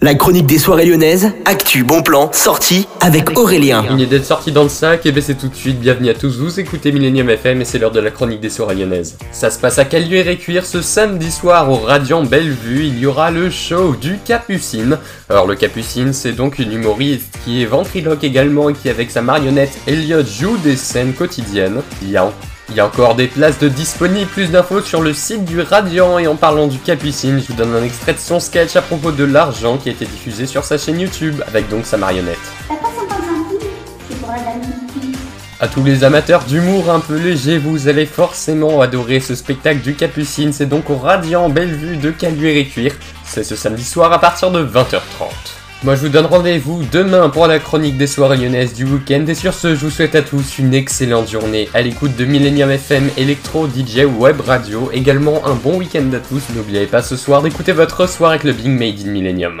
La chronique des soirées lyonnaises, actu, bon plan, sortie avec Aurélien. Il est d'être sorti dans le sac, et ben c'est tout de suite, bienvenue à tous, vous écoutez Millennium FM et c'est l'heure de la chronique des soirées lyonnaises. Ça se passe à Caluire et Cuire ce samedi soir au Radiant Bellevue, il y aura le show du Capucine. Alors le Capucine c'est donc une humoriste qui est ventriloque également et qui avec sa marionnette Elliot joue des scènes quotidiennes. Il y a il y a encore des places de disponibles, plus d'infos sur le site du Radiant et en parlant du Capucine, je vous donne un extrait de son sketch à propos de l'argent qui a été diffusé sur sa chaîne YouTube avec donc sa marionnette. À tous les amateurs d'humour un peu léger, vous allez forcément adorer ce spectacle du Capucine. C'est donc au Radiant Bellevue de Caluire et Cuire. C'est ce samedi soir à partir de 20h30. Moi je vous donne rendez-vous demain pour la chronique des soirées lyonnaises du week-end. Et sur ce je vous souhaite à tous une excellente journée à l'écoute de Millennium FM, Electro, DJ Web Radio, également un bon week-end à tous, n'oubliez pas ce soir d'écouter votre soirée clubbing Made in Millennium.